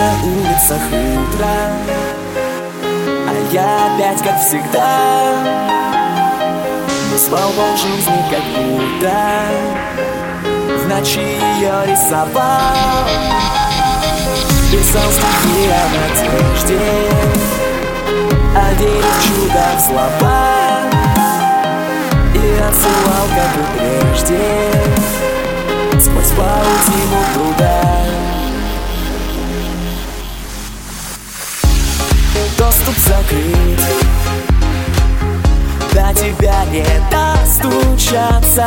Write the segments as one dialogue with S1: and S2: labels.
S1: на улицах утро А я опять, как всегда Не спал жизни, как будто В ночи ее рисовал. Писал стихи о надежде О вере в чудо, в слова. И отсылал, как Доступ закрыт. До тебя не достучаться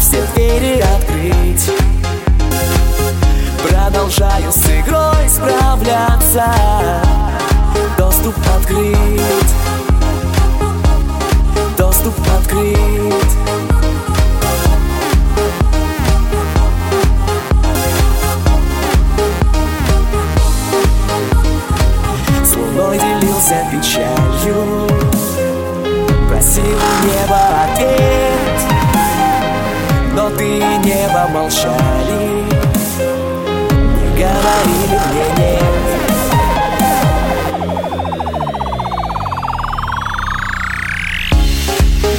S1: Все двери открыть. Продолжаю с игрой справляться Доступ открыт С луной делился печалью. Просил небо ответ Но ты и небо молчали. Говорили мне нет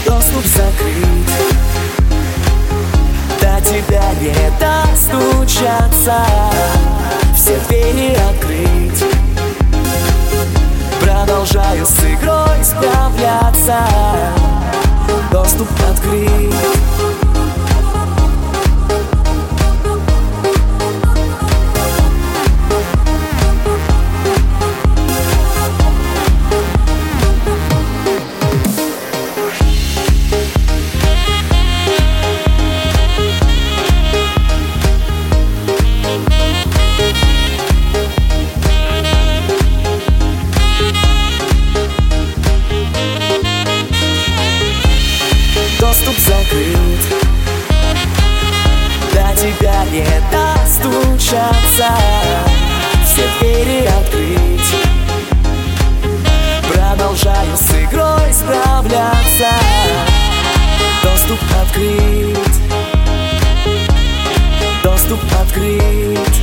S1: Доступ закрыт До тебя не достучаться. Все двери открыть Продолжаю с игрой справляться. Доступ открыт достучаться Все двери открыть. Продолжаю с игрой справляться Доступ открыт Доступ открыт